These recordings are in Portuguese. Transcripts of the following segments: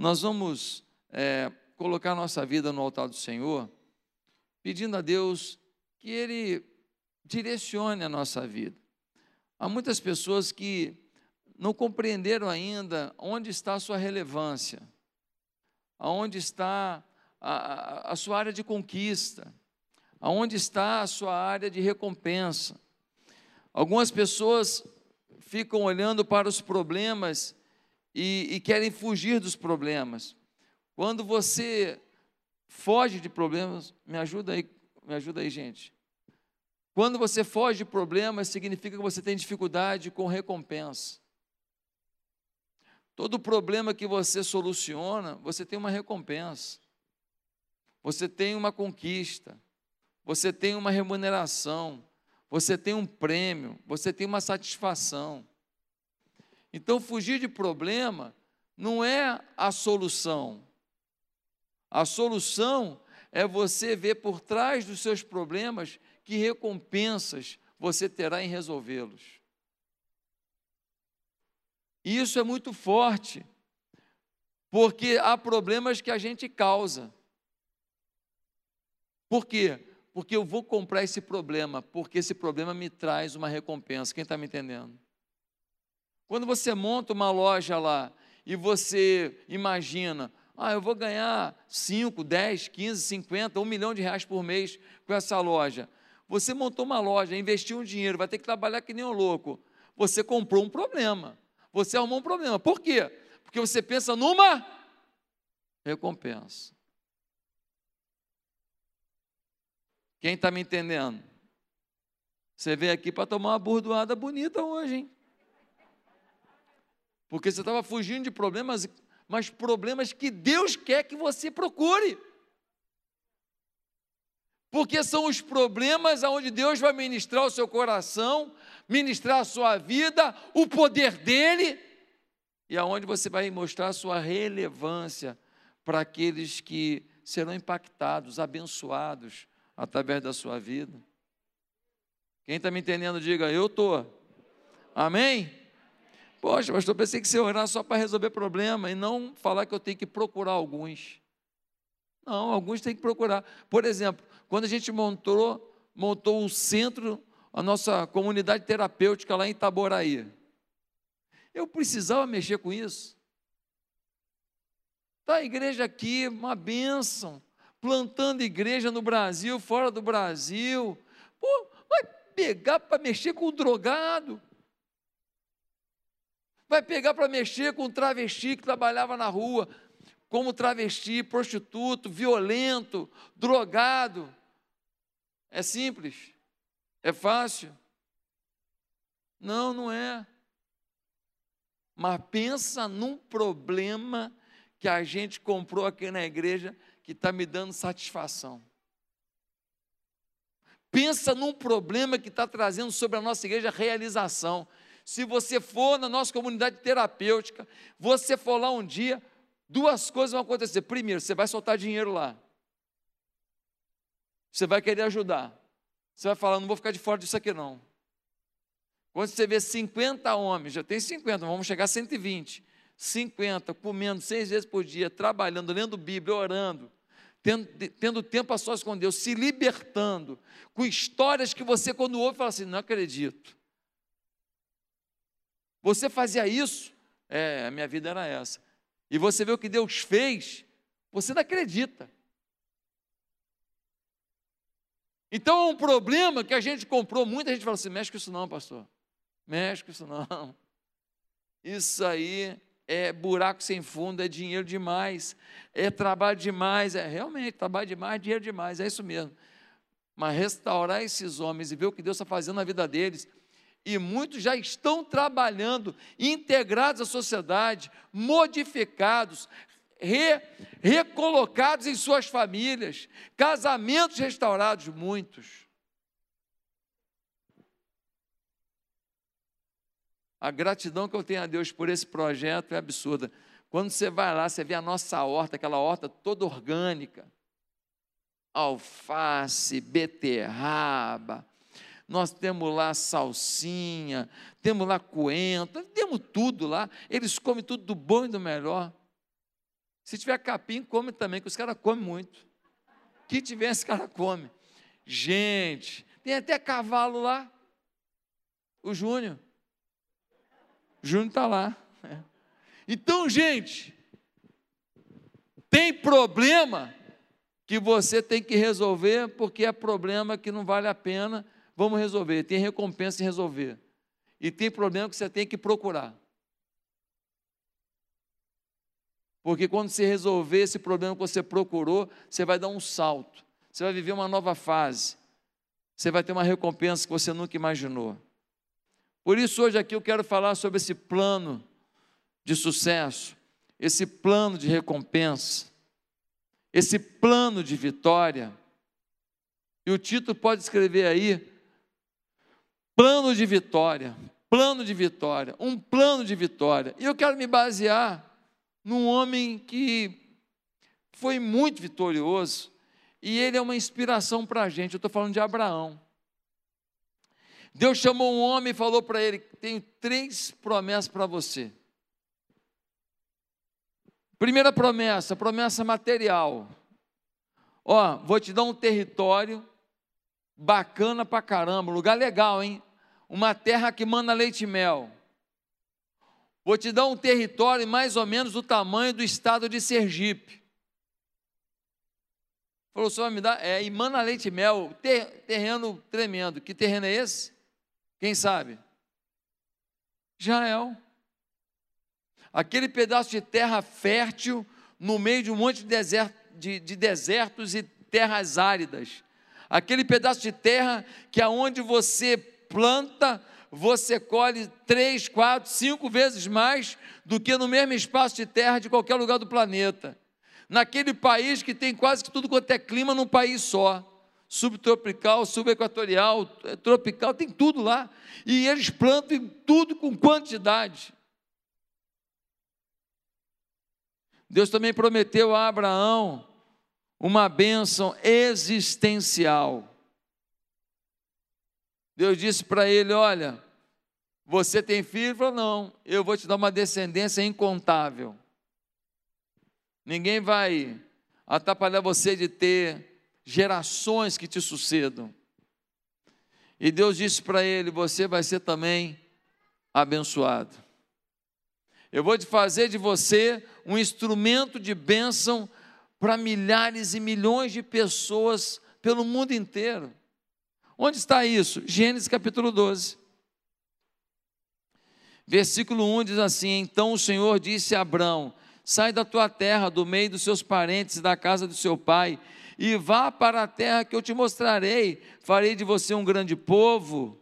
nós vamos é, colocar nossa vida no altar do Senhor, pedindo a Deus que Ele direcione a nossa vida. Há muitas pessoas que não compreenderam ainda onde está a sua relevância, aonde está a, a, sua área de conquista, aonde está a sua área de recompensa. Algumas pessoas ficam olhando para os problemas e, e querem fugir dos problemas. Quando você foge de problemas, me ajuda aí, me ajuda aí, gente. Quando você foge de problemas, significa que você tem dificuldade com recompensa. Todo problema que você soluciona, você tem uma recompensa você tem uma conquista, você tem uma remuneração, você tem um prêmio, você tem uma satisfação. Então, fugir de problema não é a solução. A solução é você ver por trás dos seus problemas que recompensas você terá em resolvê-los. Isso é muito forte, porque há problemas que a gente causa. Por quê? Porque eu vou comprar esse problema, porque esse problema me traz uma recompensa. Quem está me entendendo? Quando você monta uma loja lá e você imagina, ah, eu vou ganhar 5, 10, 15, 50, 1 milhão de reais por mês com essa loja. Você montou uma loja, investiu um dinheiro, vai ter que trabalhar que nem um louco. Você comprou um problema. Você arrumou um problema. Por quê? Porque você pensa numa recompensa. Quem está me entendendo? Você veio aqui para tomar uma burdoada bonita hoje, hein? Porque você estava fugindo de problemas, mas problemas que Deus quer que você procure. Porque são os problemas aonde Deus vai ministrar o seu coração, ministrar a sua vida, o poder dele, e aonde você vai mostrar a sua relevância para aqueles que serão impactados, abençoados através da sua vida. Quem está me entendendo, diga, eu estou. Amém? Poxa, pastor, pensei que você orar só para resolver problema e não falar que eu tenho que procurar alguns. Não, alguns tem que procurar. Por exemplo, quando a gente montou, montou o centro, a nossa comunidade terapêutica lá em Itaboraí, eu precisava mexer com isso. Está a igreja aqui, uma bênção plantando igreja no Brasil, fora do Brasil. Pô, vai pegar para mexer com o drogado. Vai pegar para mexer com o travesti que trabalhava na rua, como travesti, prostituto, violento, drogado. É simples? É fácil? Não, não é. Mas pensa num problema que a gente comprou aqui na igreja que está me dando satisfação. Pensa num problema que está trazendo sobre a nossa igreja realização. Se você for na nossa comunidade terapêutica, você for lá um dia, duas coisas vão acontecer. Primeiro, você vai soltar dinheiro lá. Você vai querer ajudar. Você vai falar, não vou ficar de fora disso aqui não. Quando você vê 50 homens, já tem 50, vamos chegar a 120. 50, comendo seis vezes por dia, trabalhando, lendo Bíblia, orando, tendo, tendo tempo a sós com Deus, se libertando, com histórias que você, quando ouve, fala assim: não acredito. Você fazia isso? É, a minha vida era essa. E você vê o que Deus fez, você não acredita. Então é um problema que a gente comprou, muita gente fala assim: mexe com isso não, pastor. Mexe com isso não. Isso aí é buraco sem fundo, é dinheiro demais, é trabalho demais, é realmente trabalho demais, dinheiro demais, é isso mesmo. Mas restaurar esses homens e ver o que Deus está fazendo na vida deles, e muitos já estão trabalhando, integrados à sociedade, modificados, re, recolocados em suas famílias, casamentos restaurados, muitos. A gratidão que eu tenho a Deus por esse projeto é absurda. Quando você vai lá, você vê a nossa horta, aquela horta toda orgânica. Alface, beterraba, nós temos lá salsinha, temos lá coentro, temos tudo lá. Eles comem tudo do bom e do melhor. Se tiver capim, come também, que os caras comem muito. Que tiver, esse cara come. Gente, tem até cavalo lá. O Júnior. O Júnior está lá. Então, gente, tem problema que você tem que resolver, porque é problema que não vale a pena, vamos resolver. Tem recompensa em resolver. E tem problema que você tem que procurar. Porque quando você resolver esse problema que você procurou, você vai dar um salto. Você vai viver uma nova fase. Você vai ter uma recompensa que você nunca imaginou. Por isso, hoje aqui eu quero falar sobre esse plano de sucesso, esse plano de recompensa, esse plano de vitória. E o título pode escrever aí: Plano de vitória, plano de vitória, um plano de vitória. E eu quero me basear num homem que foi muito vitorioso e ele é uma inspiração para a gente. Eu estou falando de Abraão. Deus chamou um homem e falou para ele: Tenho três promessas para você. Primeira promessa, promessa material. Ó, vou te dar um território bacana pra caramba, lugar legal, hein? Uma terra que manda leite e mel. Vou te dar um território mais ou menos do tamanho do estado de Sergipe. Falou, o senhor me dar? É, e manda leite e mel, ter, terreno tremendo. Que terreno é esse? Quem sabe? Israel. Aquele pedaço de terra fértil no meio de um monte de, desert, de, de desertos e terras áridas. Aquele pedaço de terra que aonde você planta, você colhe três, quatro, cinco vezes mais do que no mesmo espaço de terra de qualquer lugar do planeta. Naquele país que tem quase que tudo quanto é clima num país só. Subtropical, subequatorial, é, tropical, tem tudo lá. E eles plantam tudo com quantidade. Deus também prometeu a Abraão uma bênção existencial. Deus disse para ele: Olha, você tem filho? Ele falou: Não, eu vou te dar uma descendência incontável. Ninguém vai atrapalhar você de ter gerações que te sucedam. E Deus disse para ele: Você vai ser também abençoado. Eu vou te fazer de você um instrumento de bênção para milhares e milhões de pessoas pelo mundo inteiro. Onde está isso? Gênesis capítulo 12. Versículo 1 diz assim: Então o Senhor disse a Abrão: Sai da tua terra, do meio dos seus parentes da casa do seu pai, e vá para a terra que eu te mostrarei. Farei de você um grande povo,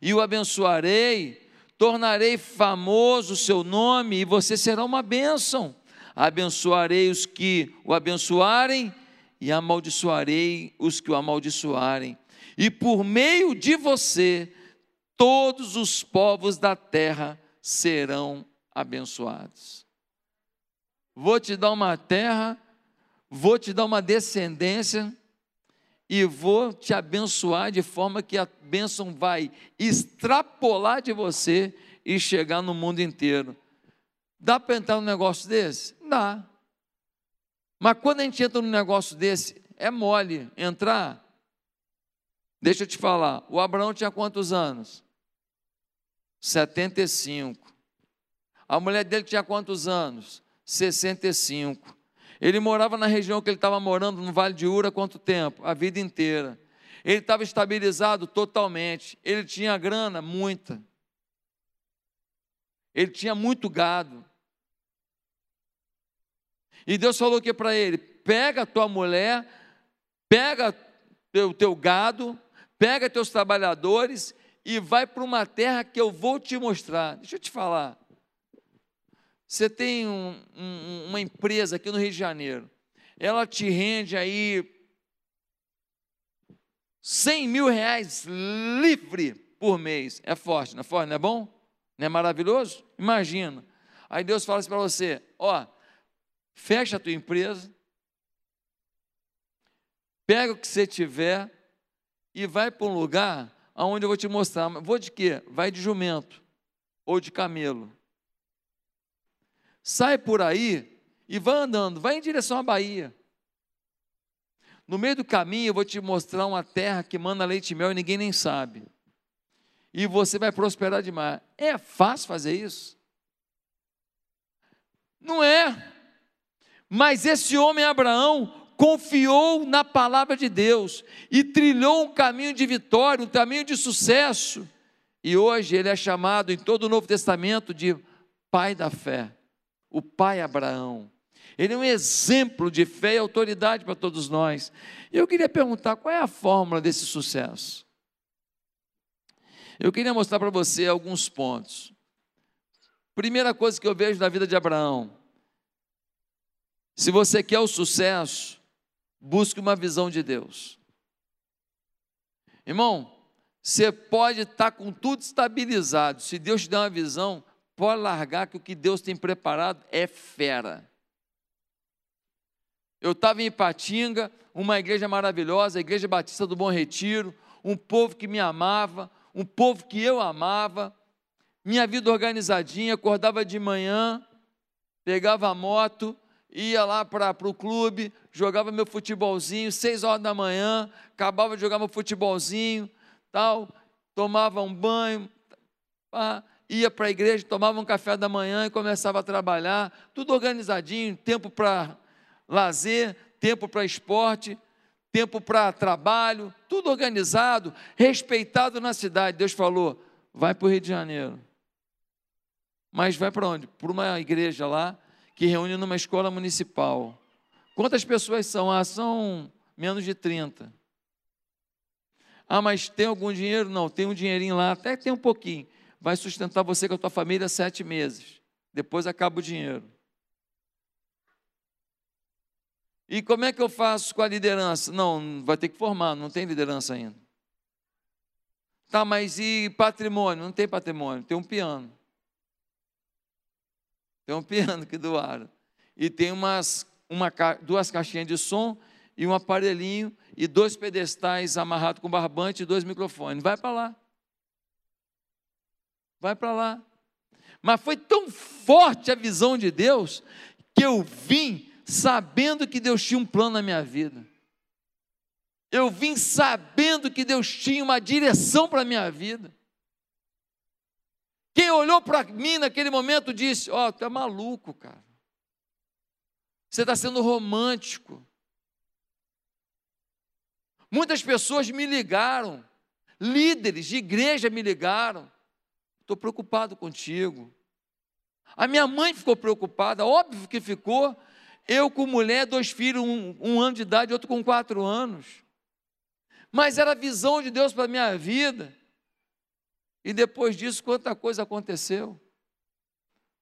e o abençoarei, tornarei famoso o seu nome, e você será uma bênção. Abençoarei os que o abençoarem, e amaldiçoarei os que o amaldiçoarem e por meio de você, todos os povos da terra serão abençoados. Vou te dar uma terra, vou te dar uma descendência e vou te abençoar de forma que a bênção vai extrapolar de você e chegar no mundo inteiro. Dá para entrar num negócio desse? Dá. Mas quando a gente entra num negócio desse, é mole entrar Deixa eu te falar, o Abraão tinha quantos anos? 75. A mulher dele tinha quantos anos? 65. Ele morava na região que ele estava morando, no Vale de Ura, quanto tempo? A vida inteira. Ele estava estabilizado totalmente. Ele tinha grana, muita. Ele tinha muito gado. E Deus falou que para ele: pega a tua mulher, pega o teu gado, pega teus trabalhadores e vai para uma terra que eu vou te mostrar. Deixa eu te falar. Você tem um, um, uma empresa aqui no Rio de Janeiro, ela te rende aí 100 mil reais livre por mês. É forte, não é forte? Não é bom? Não é maravilhoso? Imagina. Aí Deus fala assim para você: ó, fecha a tua empresa, pega o que você tiver e vai para um lugar aonde eu vou te mostrar. Vou de quê? Vai de jumento ou de camelo. Sai por aí e vai andando, vai em direção à Bahia. No meio do caminho eu vou te mostrar uma terra que manda leite e mel e ninguém nem sabe. E você vai prosperar demais. É fácil fazer isso? Não é. Mas esse homem Abraão confiou na palavra de Deus e trilhou um caminho de vitória, um caminho de sucesso. E hoje ele é chamado em todo o Novo Testamento de pai da fé, o pai Abraão. Ele é um exemplo de fé e autoridade para todos nós. Eu queria perguntar qual é a fórmula desse sucesso. Eu queria mostrar para você alguns pontos. Primeira coisa que eu vejo na vida de Abraão: se você quer o sucesso, busque uma visão de Deus. Irmão, você pode estar com tudo estabilizado, se Deus te der uma visão, pode largar que o que Deus tem preparado é fera. Eu estava em Ipatinga, uma igreja maravilhosa, a Igreja Batista do Bom Retiro, um povo que me amava, um povo que eu amava, minha vida organizadinha, acordava de manhã, pegava a moto, ia lá para o clube, jogava meu futebolzinho, seis horas da manhã, acabava de jogar meu futebolzinho, tal, tomava um banho, pá, ia para a igreja, tomava um café da manhã e começava a trabalhar, tudo organizadinho, tempo para lazer, tempo para esporte, tempo para trabalho, tudo organizado, respeitado na cidade. Deus falou: vai para o Rio de Janeiro. Mas vai para onde? Para uma igreja lá que reúne numa escola municipal. Quantas pessoas são? Ah, são menos de 30. Ah, mas tem algum dinheiro? Não, tem um dinheirinho lá, até tem um pouquinho. Vai sustentar você com a tua família sete meses. Depois acaba o dinheiro. E como é que eu faço com a liderança? Não, vai ter que formar, não tem liderança ainda. Tá, mas e patrimônio? Não tem patrimônio, tem um piano. Tem um piano que doaram. E tem umas, uma, duas caixinhas de som e um aparelhinho e dois pedestais amarrados com barbante e dois microfones. Vai para lá. Vai para lá. Mas foi tão forte a visão de Deus que eu vim sabendo que Deus tinha um plano na minha vida. Eu vim sabendo que Deus tinha uma direção para a minha vida. Quem olhou para mim naquele momento disse: Ó, oh, tu é maluco, cara. Você está sendo romântico. Muitas pessoas me ligaram, líderes de igreja me ligaram. Estou preocupado contigo. A minha mãe ficou preocupada, óbvio que ficou, eu com mulher, dois filhos, um, um ano de idade, outro com quatro anos. Mas era a visão de Deus para a minha vida. E depois disso, quanta coisa aconteceu.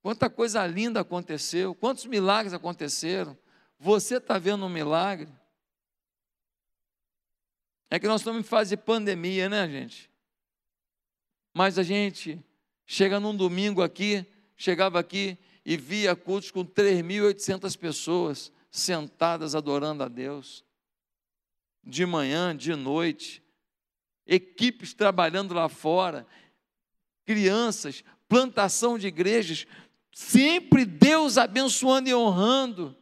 Quanta coisa linda aconteceu. Quantos milagres aconteceram. Você está vendo um milagre? É que nós estamos em fase de pandemia, né, gente? Mas a gente chega num domingo aqui, chegava aqui, e via cultos com 3.800 pessoas sentadas adorando a Deus, de manhã, de noite, equipes trabalhando lá fora, crianças, plantação de igrejas, sempre Deus abençoando e honrando.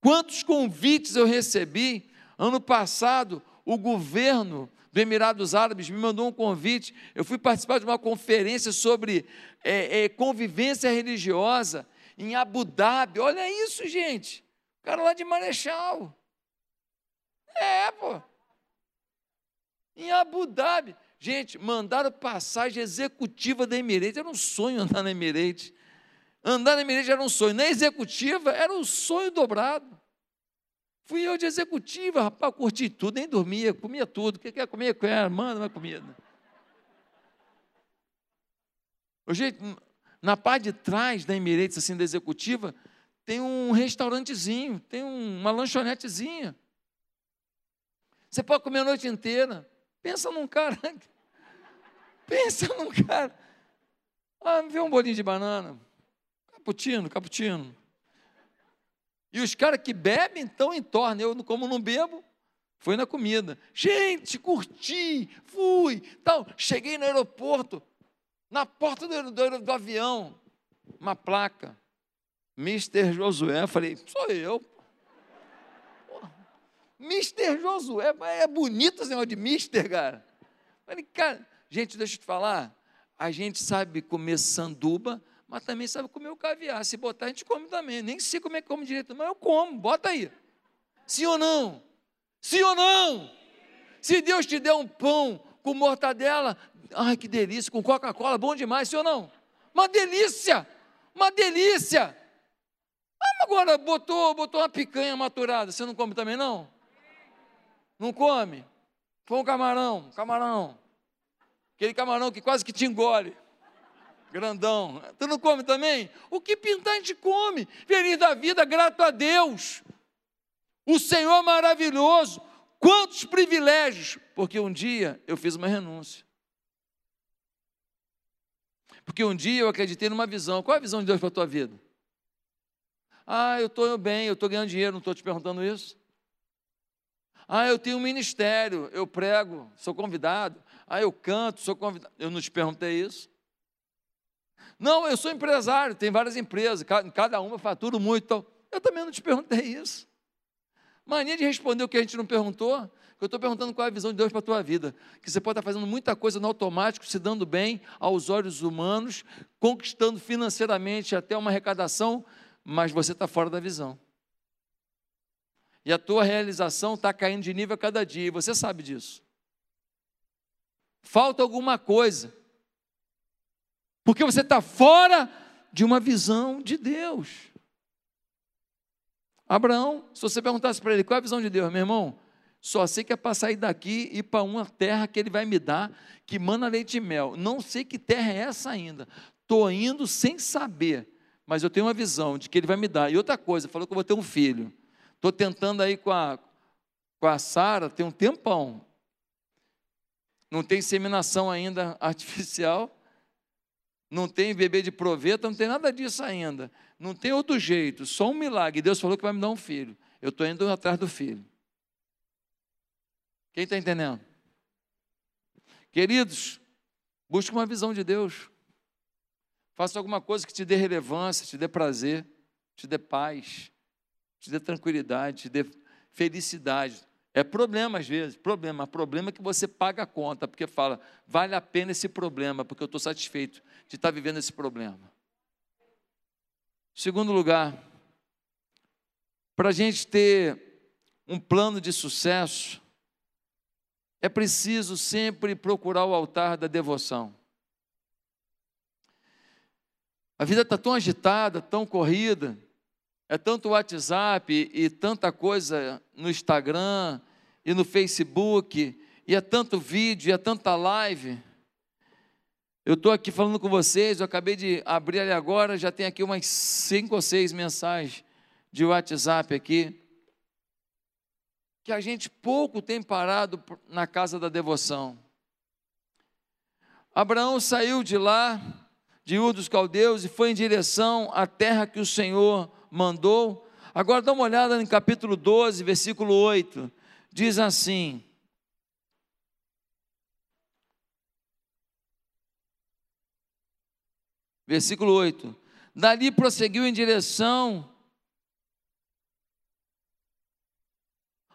Quantos convites eu recebi? Ano passado, o governo do Emirados Árabes me mandou um convite. Eu fui participar de uma conferência sobre é, é, convivência religiosa em Abu Dhabi. Olha isso, gente. O cara lá de Marechal. É, pô. Em Abu Dhabi. Gente, mandaram passagem executiva da Emirates. Era um sonho andar na Emirates. Andar na Emirates era um sonho. Na executiva era um sonho dobrado. Fui eu de executiva, rapaz, curti tudo, nem dormia, comia tudo. O que quer comer? Quer, manda uma comida. Gente, na parte de trás da Emirates, assim, da executiva, tem um restaurantezinho, tem uma lanchonetezinha. Você pode comer a noite inteira. Pensa num cara. Pensa num cara. Ah, me vê um bolinho de banana. Cappuccino, cappuccino. E os caras que bebem estão em torno. Eu, como não bebo, foi na comida. Gente, curti, fui, tal. Cheguei no aeroporto, na porta do, do, do avião, uma placa. Mister Josué, falei, sou eu. Mister Josué, é bonito esse negócio de Mister, cara. Falei, cara, gente, deixa eu te falar, a gente sabe comer sanduba, mas também sabe comer o caviar. Se botar, a gente come também. Nem sei como é que come direito, mas eu como, bota aí. Sim ou não? Sim ou não? Se Deus te der um pão com mortadela, ai que delícia, com Coca-Cola, bom demais, sim ou não? Uma delícia, uma delícia. Ah, agora botou, botou uma picanha maturada, você não come também não? Não come? Põe um camarão, camarão. Aquele camarão que quase que te engole. Grandão. Tu não come também? O que pintar a gente come. Feliz da vida, grato a Deus. O Senhor maravilhoso. Quantos privilégios. Porque um dia eu fiz uma renúncia. Porque um dia eu acreditei numa visão. Qual é a visão de Deus para a tua vida? Ah, eu estou bem, eu estou ganhando dinheiro, não estou te perguntando isso. Ah, eu tenho um ministério, eu prego, sou convidado. Ah, eu canto, sou convidado. Eu não te perguntei isso. Não, eu sou empresário, tem várias empresas, cada uma fatura muito. Então, eu também não te perguntei isso. Mania de responder o que a gente não perguntou. Eu estou perguntando qual é a visão de Deus para a tua vida. Que você pode estar fazendo muita coisa no automático, se dando bem aos olhos humanos, conquistando financeiramente até uma arrecadação, mas você está fora da visão. E a tua realização está caindo de nível a cada dia, e você sabe disso. Falta alguma coisa, porque você está fora de uma visão de Deus. Abraão, se você perguntasse para ele qual é a visão de Deus, meu irmão, só sei que é para sair daqui e ir para uma terra que ele vai me dar, que mana leite e mel. Não sei que terra é essa ainda. Estou indo sem saber, mas eu tenho uma visão de que ele vai me dar. E outra coisa, falou que eu vou ter um filho. Estou tentando aí com a, com a Sara, tem um tempão. Não tem inseminação ainda artificial, não tem bebê de proveta, não tem nada disso ainda. Não tem outro jeito, só um milagre. Deus falou que vai me dar um filho. Eu estou indo atrás do filho. Quem está entendendo? Queridos, busque uma visão de Deus. Faça alguma coisa que te dê relevância, te dê prazer, te dê paz te dê tranquilidade, te dê felicidade. É problema às vezes, problema. Problema é que você paga a conta, porque fala, vale a pena esse problema, porque eu estou satisfeito de estar vivendo esse problema. Segundo lugar, para a gente ter um plano de sucesso, é preciso sempre procurar o altar da devoção. A vida está tão agitada, tão corrida, é tanto WhatsApp e tanta coisa no Instagram e no Facebook, e é tanto vídeo, e é tanta live. Eu estou aqui falando com vocês, eu acabei de abrir ali agora, já tem aqui umas cinco ou seis mensagens de WhatsApp aqui. Que a gente pouco tem parado na casa da devoção. Abraão saiu de lá, de Ur dos Caldeus, e foi em direção à terra que o Senhor mandou. Agora dá uma olhada em capítulo 12, versículo 8. Diz assim: Versículo 8. Dali prosseguiu em direção.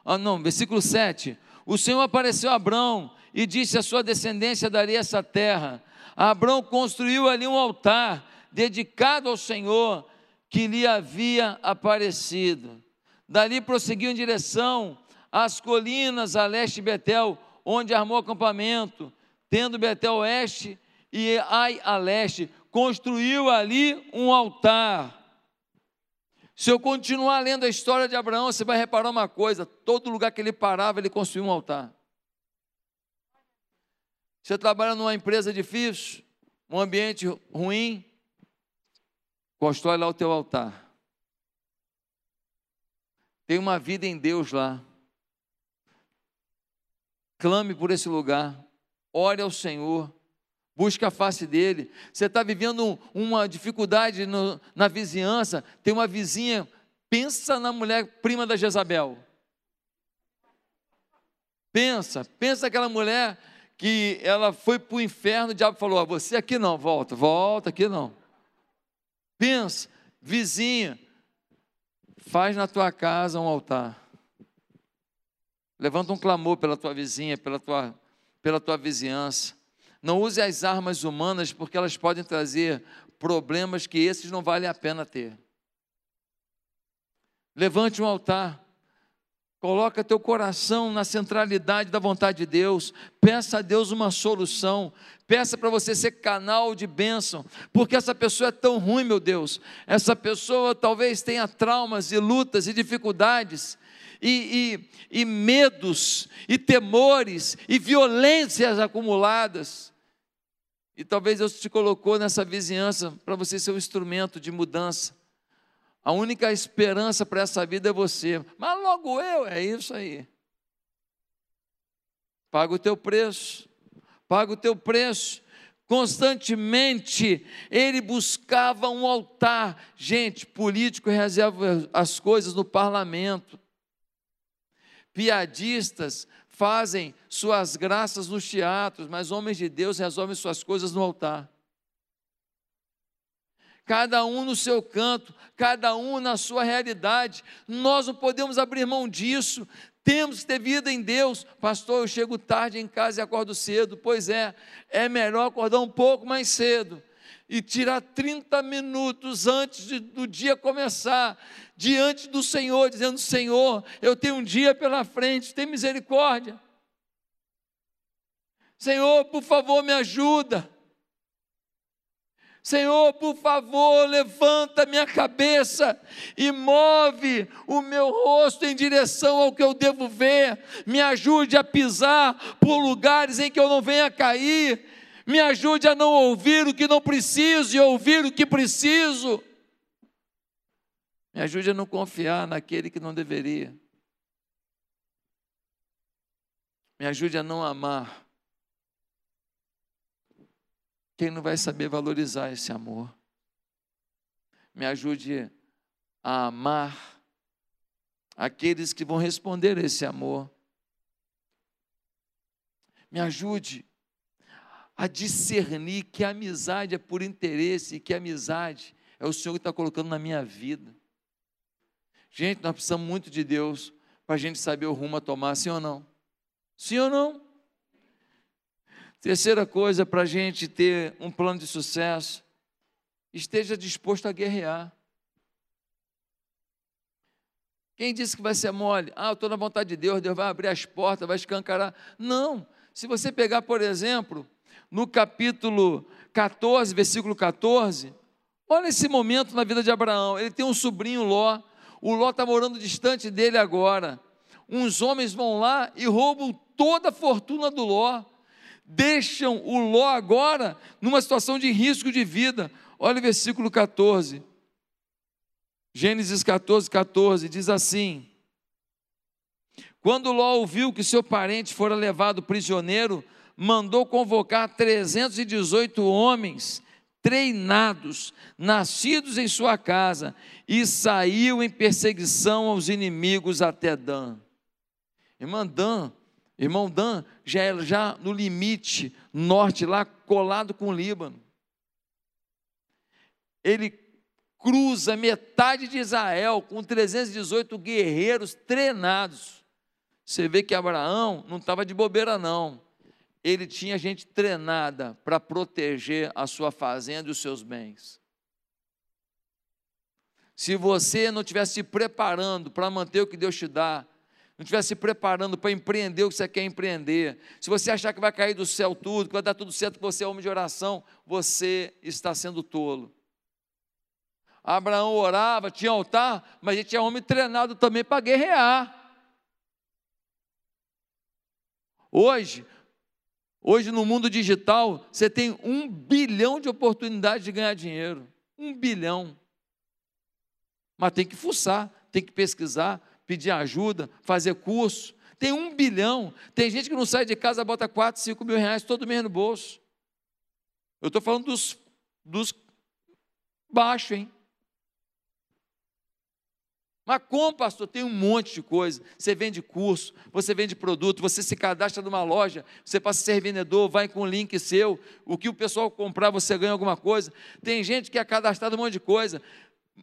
Ah, não, versículo 7. O Senhor apareceu a Abrão e disse: A sua descendência daria essa terra. Abrão construiu ali um altar dedicado ao Senhor que lhe havia aparecido. Dali prosseguiu em direção às colinas a leste de Betel, onde armou acampamento, tendo Betel oeste e Ai a leste, construiu ali um altar. Se eu continuar lendo a história de Abraão, você vai reparar uma coisa: todo lugar que ele parava, ele construiu um altar. Você trabalha numa empresa difícil, um ambiente ruim, Constrói lá o teu altar. Tem uma vida em Deus lá. Clame por esse lugar. Ore ao Senhor. Busque a face dele. Você está vivendo uma dificuldade no, na vizinhança. Tem uma vizinha. Pensa na mulher prima da Jezabel. Pensa, pensa aquela mulher que ela foi para o inferno, o diabo falou: ah, você aqui não, volta, volta aqui não. Pensa, vizinha, faz na tua casa um altar. Levanta um clamor pela tua vizinha, pela tua, pela tua vizinhança. Não use as armas humanas porque elas podem trazer problemas que esses não vale a pena ter. Levante um altar. Coloca teu coração na centralidade da vontade de Deus. Peça a Deus uma solução. Peça para você ser canal de bênção. Porque essa pessoa é tão ruim, meu Deus. Essa pessoa talvez tenha traumas e lutas e dificuldades. E, e, e medos, e temores, e violências acumuladas. E talvez Deus te colocou nessa vizinhança para você ser um instrumento de mudança. A única esperança para essa vida é você. Mas logo eu, é isso aí. Paga o teu preço. Paga o teu preço. Constantemente ele buscava um altar. Gente, político reserva as coisas no parlamento. Piadistas fazem suas graças nos teatros, mas homens de Deus resolvem suas coisas no altar cada um no seu canto, cada um na sua realidade. Nós não podemos abrir mão disso. Temos que ter vida em Deus. Pastor, eu chego tarde em casa e acordo cedo. Pois é, é melhor acordar um pouco mais cedo e tirar 30 minutos antes de, do dia começar, diante do Senhor, dizendo: Senhor, eu tenho um dia pela frente, tem misericórdia. Senhor, por favor, me ajuda. Senhor, por favor, levanta minha cabeça e move o meu rosto em direção ao que eu devo ver. Me ajude a pisar por lugares em que eu não venha cair. Me ajude a não ouvir o que não preciso e ouvir o que preciso. Me ajude a não confiar naquele que não deveria. Me ajude a não amar quem não vai saber valorizar esse amor? Me ajude a amar aqueles que vão responder a esse amor. Me ajude a discernir que a amizade é por interesse e que a amizade é o Senhor que está colocando na minha vida. Gente, nós precisamos muito de Deus para a gente saber o rumo a tomar, sim ou não? Sim ou não? Terceira coisa para a gente ter um plano de sucesso, esteja disposto a guerrear. Quem disse que vai ser mole? Ah, eu estou na vontade de Deus, Deus vai abrir as portas, vai escancarar. Não. Se você pegar, por exemplo, no capítulo 14, versículo 14, olha esse momento na vida de Abraão. Ele tem um sobrinho Ló. O Ló está morando distante dele agora. Uns homens vão lá e roubam toda a fortuna do Ló deixam o Ló agora numa situação de risco de vida. Olha o versículo 14. Gênesis 14, 14 diz assim: Quando Ló ouviu que seu parente fora levado prisioneiro, mandou convocar 318 homens treinados, nascidos em sua casa, e saiu em perseguição aos inimigos até Dan. Irmã Dan Irmão Dan já é já no limite norte, lá colado com o Líbano. Ele cruza metade de Israel com 318 guerreiros treinados. Você vê que Abraão não estava de bobeira, não. Ele tinha gente treinada para proteger a sua fazenda e os seus bens. Se você não estivesse se preparando para manter o que Deus te dá, não estiver se preparando para empreender o que você quer empreender, se você achar que vai cair do céu tudo, que vai dar tudo certo, que você é homem de oração, você está sendo tolo. Abraão orava, tinha altar, mas ele tinha homem treinado também para guerrear. Hoje, hoje no mundo digital, você tem um bilhão de oportunidades de ganhar dinheiro. Um bilhão. Mas tem que fuçar, tem que pesquisar, pedir ajuda, fazer curso. Tem um bilhão. Tem gente que não sai de casa, bota 4, 5 mil reais todo mês no bolso. Eu estou falando dos, dos baixos, hein? Mas como, pastor? Tem um monte de coisa. Você vende curso, você vende produto, você se cadastra numa loja, você passa a ser vendedor, vai com um link seu, o que o pessoal comprar, você ganha alguma coisa. Tem gente que é cadastrado um monte de coisa.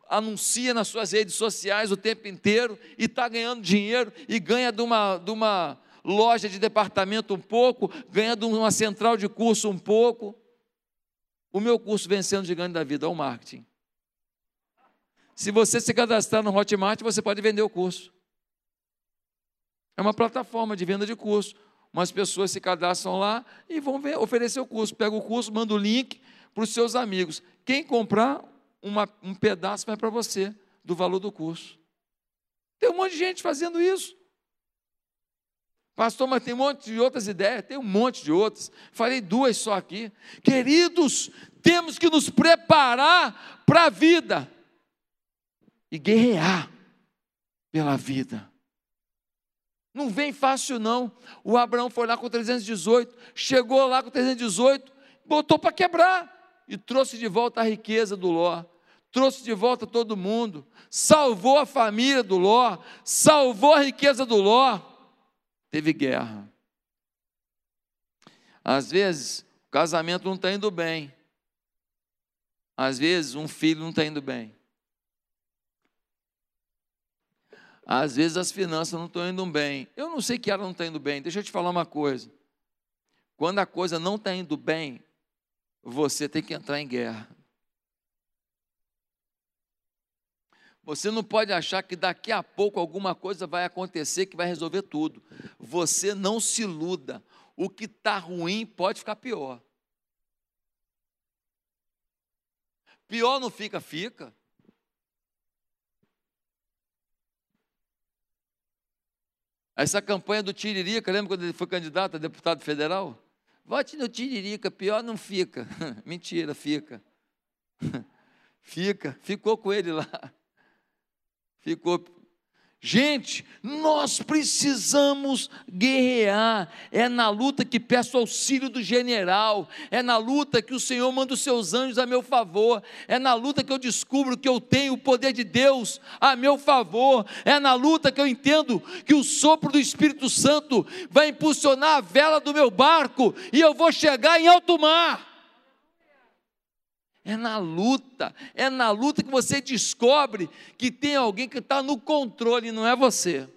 Anuncia nas suas redes sociais o tempo inteiro e está ganhando dinheiro e ganha de uma, de uma loja de departamento um pouco, ganha de uma central de curso um pouco. O meu curso Vencendo o Gigante da Vida é o marketing. Se você se cadastrar no Hotmart, você pode vender o curso. É uma plataforma de venda de curso. Umas pessoas se cadastram lá e vão ver, oferecer o curso. Pega o curso, manda o link para os seus amigos. Quem comprar, uma, um pedaço vai para você do valor do curso. Tem um monte de gente fazendo isso. Pastor, mas tem um monte de outras ideias, tem um monte de outras. Falei duas só aqui. Queridos, temos que nos preparar para a vida e guerrear pela vida. Não vem fácil, não. O Abraão foi lá com 318, chegou lá com 318, botou para quebrar e trouxe de volta a riqueza do Ló, trouxe de volta todo mundo, salvou a família do Ló, salvou a riqueza do Ló. Teve guerra. Às vezes, o casamento não está indo bem. Às vezes, um filho não está indo bem. Às vezes as finanças não estão indo bem. Eu não sei que ela não está indo bem. Deixa eu te falar uma coisa. Quando a coisa não está indo bem, você tem que entrar em guerra. Você não pode achar que daqui a pouco alguma coisa vai acontecer que vai resolver tudo. Você não se iluda. O que está ruim pode ficar pior. Pior não fica, fica. Essa campanha do Tiririca, lembra quando ele foi candidato a deputado federal? Vote no Tiririca, pior não fica. Mentira, fica. fica, ficou com ele lá. Ficou Gente, nós precisamos guerrear. É na luta que peço auxílio do general. É na luta que o Senhor manda os seus anjos a meu favor. É na luta que eu descubro que eu tenho o poder de Deus a meu favor. É na luta que eu entendo que o sopro do Espírito Santo vai impulsionar a vela do meu barco e eu vou chegar em alto mar. É na luta, é na luta que você descobre que tem alguém que está no controle não é você.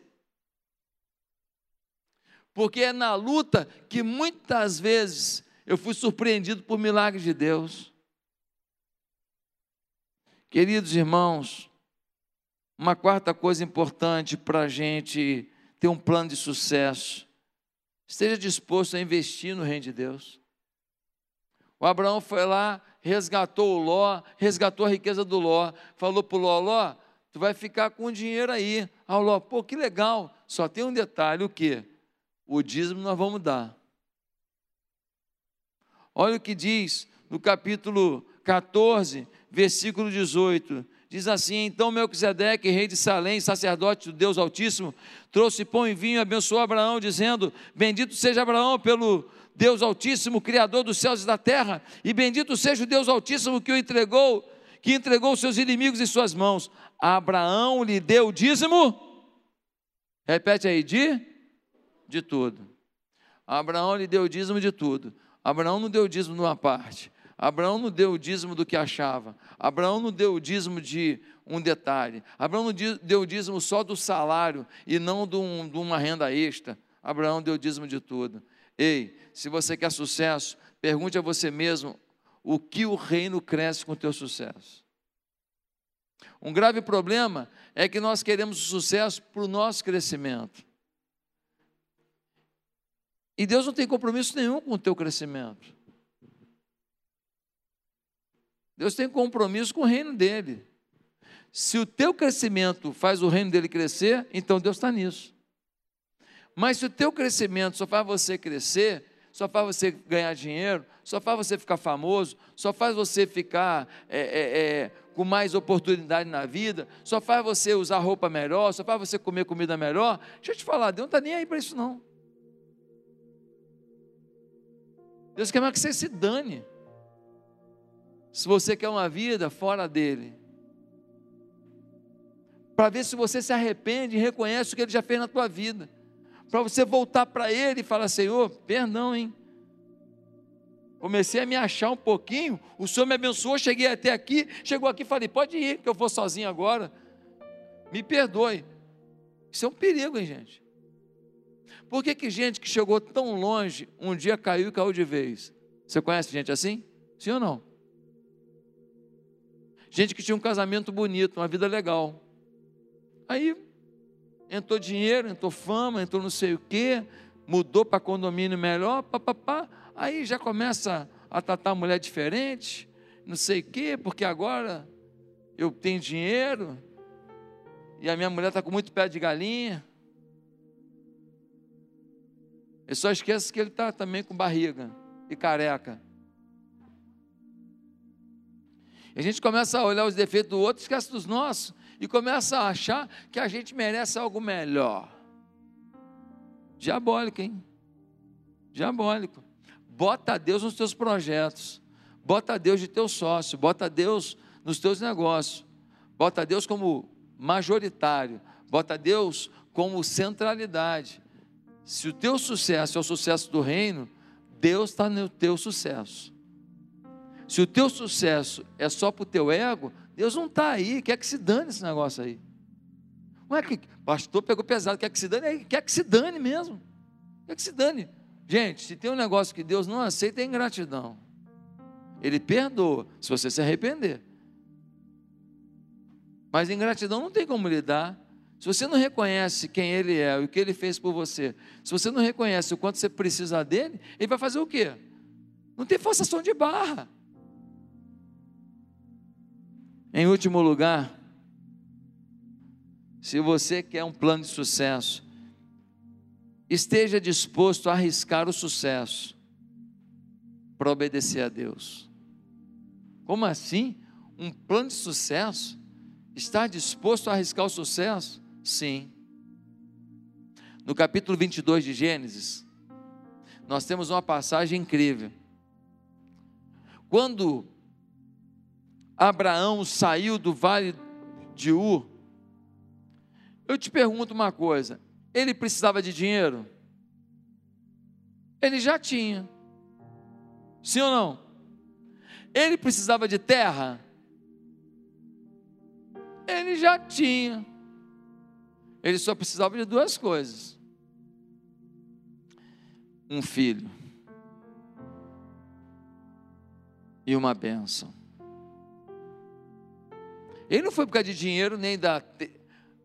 Porque é na luta que muitas vezes eu fui surpreendido por milagres de Deus. Queridos irmãos, uma quarta coisa importante para a gente ter um plano de sucesso, esteja disposto a investir no reino de Deus. O Abraão foi lá, resgatou o Ló, resgatou a riqueza do Ló, falou para o Ló, Ló, tu vai ficar com o dinheiro aí. O Ló, pô, que legal, só tem um detalhe, o quê? O dízimo nós vamos dar. Olha o que diz no capítulo 14, versículo 18. Diz assim: Então Melquisedeque, rei de Salém, sacerdote do Deus Altíssimo, trouxe pão e vinho e abençoou Abraão, dizendo: Bendito seja Abraão pelo Deus Altíssimo, Criador dos céus e da terra, e bendito seja o Deus Altíssimo que o entregou, que entregou seus inimigos em suas mãos. Abraão lhe deu o dízimo, repete aí, de? De tudo. Abraão lhe deu o dízimo de tudo. Abraão não deu o dízimo de uma parte. Abraão não deu o dízimo do que achava. Abraão não deu o dízimo de um detalhe. Abraão não deu o dízimo só do salário e não de, um, de uma renda extra. Abraão deu o dízimo de tudo. Ei, se você quer sucesso, pergunte a você mesmo o que o reino cresce com o teu sucesso. Um grave problema é que nós queremos o sucesso para o nosso crescimento. E Deus não tem compromisso nenhum com o teu crescimento. Deus tem compromisso com o reino dele. Se o teu crescimento faz o reino dele crescer, então Deus está nisso. Mas se o teu crescimento só faz você crescer, só faz você ganhar dinheiro, só faz você ficar famoso, só faz você ficar é, é, é, com mais oportunidade na vida, só faz você usar roupa melhor, só faz você comer comida melhor. Deixa eu te falar, Deus não está nem aí para isso não. Deus quer mais que você se dane. Se você quer uma vida fora dele. Para ver se você se arrepende e reconhece o que ele já fez na tua vida para você voltar para Ele e falar: Senhor, perdão, hein? Comecei a me achar um pouquinho, o Senhor me abençoou, cheguei até aqui, chegou aqui e falei, pode ir, que eu vou sozinho agora. Me perdoe. Isso é um perigo, hein, gente? Por que, que gente que chegou tão longe, um dia caiu e caiu de vez? Você conhece gente assim? Sim ou não? Gente que tinha um casamento bonito, uma vida legal. Aí entrou dinheiro, entrou fama, entrou não sei o quê, mudou para condomínio melhor, papapá. Aí já começa a tratar a mulher diferente, não sei o quê, porque agora eu tenho dinheiro e a minha mulher está com muito pé de galinha. Ele só esquece que ele está também com barriga e careca. E a gente começa a olhar os defeitos do outro, esquece dos nossos, e começa a achar que a gente merece algo melhor. Diabólico, hein? Diabólico. Bota Deus nos teus projetos. Bota Deus de teu sócio. Bota Deus nos teus negócios. Bota Deus como majoritário. Bota Deus como centralidade. Se o teu sucesso é o sucesso do reino, Deus está no teu sucesso. Se o teu sucesso é só para o teu ego, Deus não está aí, quer que se dane esse negócio aí. Não é que pastor pegou pesado, quer que se dane, quer que se dane mesmo. Quer que se dane. Gente, se tem um negócio que Deus não aceita é ingratidão. Ele perdoa se você se arrepender. Mas ingratidão não tem como lidar. Se você não reconhece quem Ele é e o que Ele fez por você, se você não reconhece o quanto você precisa dele, Ele vai fazer o quê? Não tem forçação de barra. Em último lugar, se você quer um plano de sucesso, esteja disposto a arriscar o sucesso para obedecer a Deus. Como assim? Um plano de sucesso? Está disposto a arriscar o sucesso? Sim. No capítulo 22 de Gênesis, nós temos uma passagem incrível. Quando Abraão saiu do vale de Ur, eu te pergunto uma coisa: ele precisava de dinheiro? Ele já tinha. Sim ou não? Ele precisava de terra? Ele já tinha. Ele só precisava de duas coisas: um filho e uma bênção. Ele não foi por causa de dinheiro nem da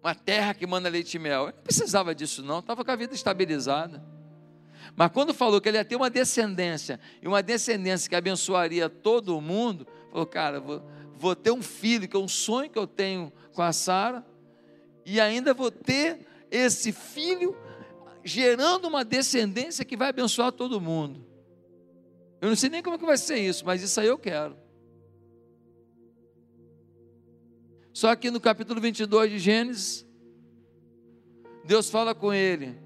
uma terra que manda leite e mel. Ele não precisava disso, não, estava com a vida estabilizada. Mas quando falou que ele ia ter uma descendência, e uma descendência que abençoaria todo mundo, falou, cara, vou, vou ter um filho, que é um sonho que eu tenho com a Sara, e ainda vou ter esse filho gerando uma descendência que vai abençoar todo mundo. Eu não sei nem como é que vai ser isso, mas isso aí eu quero. Só que no capítulo 22 de Gênesis, Deus fala com ele: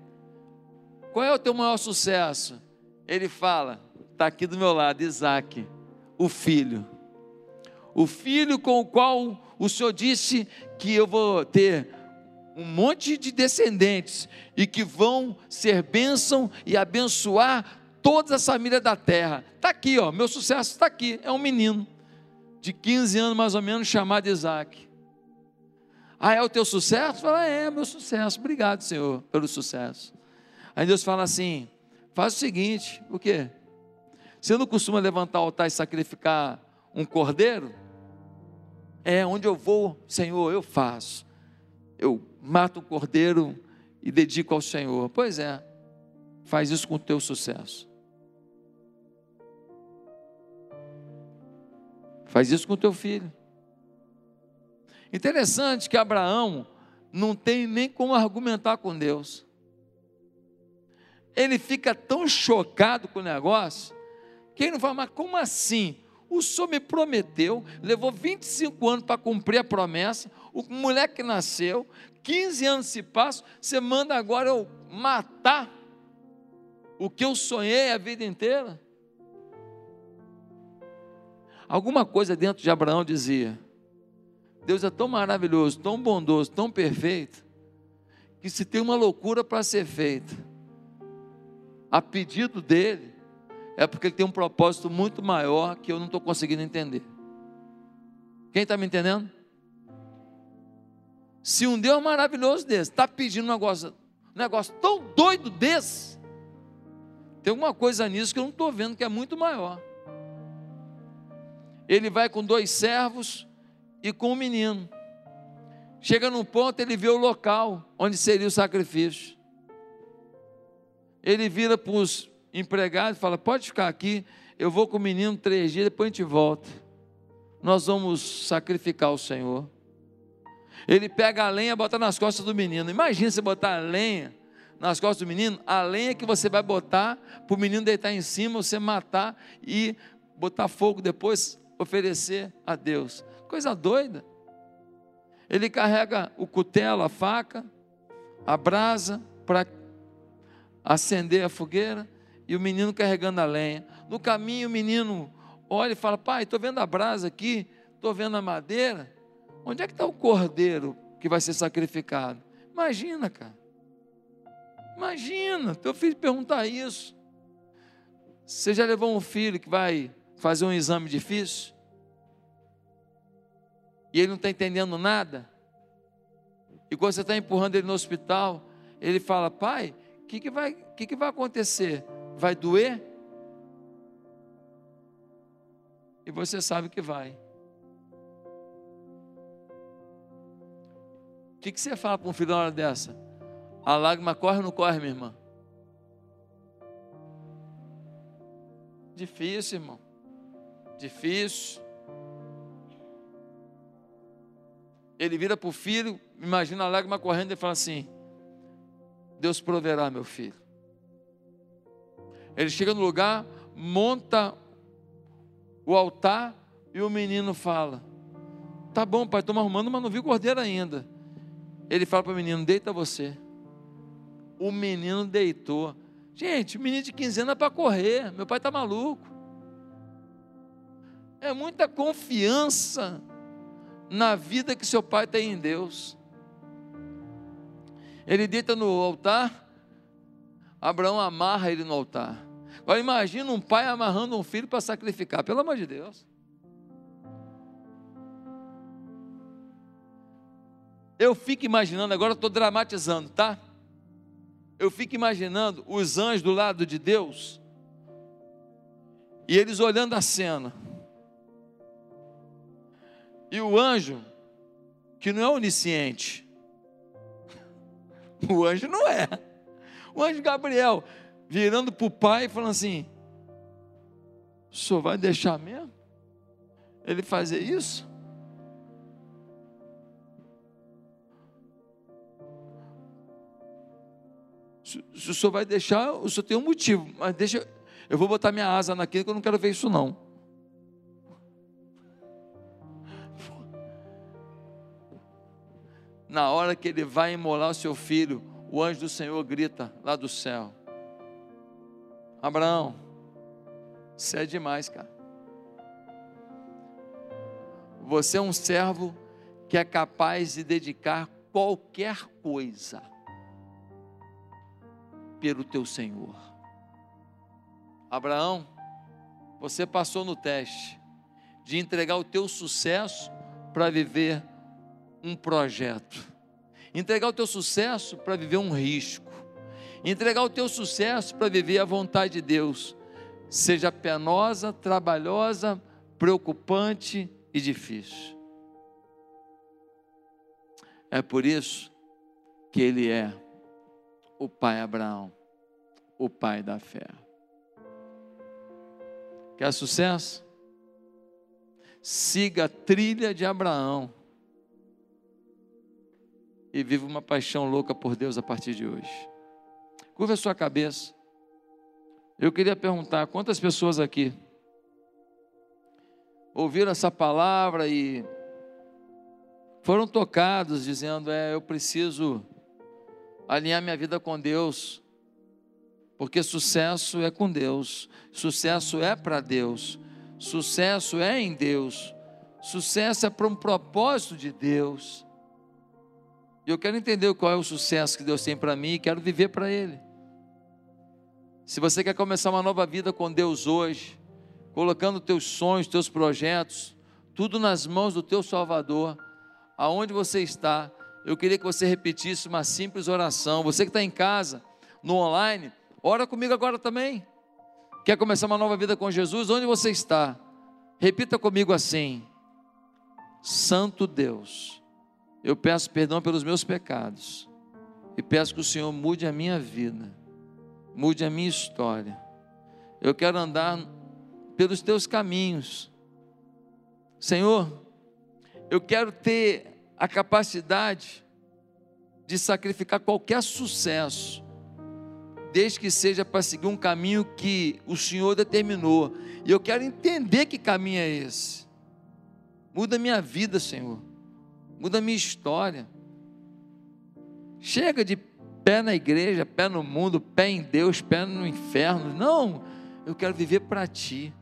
Qual é o teu maior sucesso? Ele fala: Está aqui do meu lado, Isaac, o filho. O filho com o qual o Senhor disse que eu vou ter um monte de descendentes e que vão ser bênção e abençoar todas as famílias da terra. Está aqui, ó, meu sucesso está aqui. É um menino de 15 anos mais ou menos chamado Isaac. Ah, é o teu sucesso? Fala, é, é meu sucesso. Obrigado, Senhor, pelo sucesso. Aí Deus fala assim: faz o seguinte, o quê? Você não costuma levantar o altar e sacrificar um cordeiro? É, onde eu vou, Senhor, eu faço. Eu mato o cordeiro e dedico ao Senhor. Pois é, faz isso com o teu sucesso. Faz isso com o teu filho. Interessante que Abraão não tem nem como argumentar com Deus. Ele fica tão chocado com o negócio que ele não fala, mas como assim? O senhor me prometeu, levou 25 anos para cumprir a promessa, o moleque nasceu, 15 anos se passam, você manda agora eu matar o que eu sonhei a vida inteira? Alguma coisa dentro de Abraão dizia: Deus é tão maravilhoso, tão bondoso, tão perfeito, que se tem uma loucura para ser feita, a pedido dele, é porque ele tem um propósito muito maior que eu não estou conseguindo entender. Quem está me entendendo? Se um Deus maravilhoso desse está pedindo um negócio, um negócio tão doido desse, tem alguma coisa nisso que eu não estou vendo que é muito maior. Ele vai com dois servos e com um menino. Chega num ponto, ele vê o local onde seria o sacrifício. Ele vira para os empregados e fala: Pode ficar aqui, eu vou com o menino três dias, depois a gente volta. Nós vamos sacrificar o Senhor. Ele pega a lenha e bota nas costas do menino. Imagina você botar a lenha nas costas do menino, a lenha que você vai botar para o menino deitar em cima, você matar e botar fogo depois, oferecer a Deus. Coisa doida. Ele carrega o cutelo, a faca, a brasa para acender a fogueira e o menino carregando a lenha. No caminho, o menino olha e fala: Pai, estou vendo a brasa aqui, estou vendo a madeira. Onde é que está o cordeiro que vai ser sacrificado? Imagina, cara. Imagina, teu filho perguntar isso. Você já levou um filho que vai fazer um exame difícil? E ele não está entendendo nada. E quando você está empurrando ele no hospital, ele fala: Pai, o que, que, vai, que, que vai acontecer? Vai doer? E você sabe que vai. O que, que você fala para um filho na hora dessa? A lágrima corre ou não corre, minha irmã? Difícil, irmão. Difícil. Ele vira para o filho, imagina a lágrima correndo e fala assim: Deus proverá, meu filho. Ele chega no lugar, monta o altar e o menino fala: Tá bom, pai, estou arrumando, mas não vi cordeiro ainda. Ele fala para o menino: Deita você. O menino deitou. Gente, menino de 15 anos é para correr. Meu pai está maluco. É muita confiança na vida que seu pai tem em Deus. Ele deita no altar, Abraão amarra ele no altar. Agora imagina um pai amarrando um filho para sacrificar, pelo amor de Deus. Eu fico imaginando, agora estou dramatizando, tá? Eu fico imaginando os anjos do lado de Deus e eles olhando a cena. E o anjo, que não é onisciente, o anjo não é. O anjo Gabriel, virando para o pai, falando assim: O senhor vai deixar mesmo? Ele fazer isso? Se o senhor vai deixar, o senhor tem um motivo, mas deixa, eu vou botar minha asa naquilo que eu não quero ver isso não. Na hora que ele vai imolar o seu filho, o anjo do Senhor grita lá do céu: Abraão, você é demais, cara. Você é um servo que é capaz de dedicar qualquer coisa pelo teu Senhor. Abraão, você passou no teste de entregar o teu sucesso para viver um projeto. Entregar o teu sucesso para viver um risco. Entregar o teu sucesso para viver a vontade de Deus. Seja penosa, trabalhosa, preocupante e difícil. É por isso que ele é o pai Abraão, o pai da fé. Quer sucesso? Siga a trilha de Abraão e viva uma paixão louca por Deus a partir de hoje. Curva a sua cabeça. Eu queria perguntar: quantas pessoas aqui ouviram essa palavra e foram tocados, dizendo: É, eu preciso alinhar minha vida com Deus, porque sucesso é com Deus, sucesso é para Deus, sucesso é em Deus, sucesso é para um propósito de Deus. E eu quero entender qual é o sucesso que Deus tem para mim e quero viver para Ele. Se você quer começar uma nova vida com Deus hoje, colocando teus sonhos, teus projetos, tudo nas mãos do teu Salvador, aonde você está, eu queria que você repetisse uma simples oração. Você que está em casa, no online, ora comigo agora também. Quer começar uma nova vida com Jesus? Onde você está? Repita comigo assim: Santo Deus, eu peço perdão pelos meus pecados e peço que o Senhor mude a minha vida, mude a minha história. Eu quero andar pelos teus caminhos. Senhor, eu quero ter a capacidade de sacrificar qualquer sucesso, desde que seja para seguir um caminho que o Senhor determinou. E eu quero entender que caminho é esse. Muda minha vida, Senhor. Muda minha história. Chega de pé na igreja, pé no mundo, pé em Deus, pé no inferno. Não, eu quero viver para ti.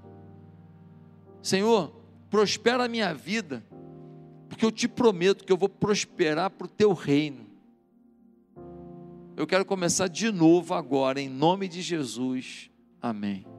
Senhor, prospera a minha vida, porque eu te prometo que eu vou prosperar para o teu reino. Eu quero começar de novo agora, em nome de Jesus. Amém.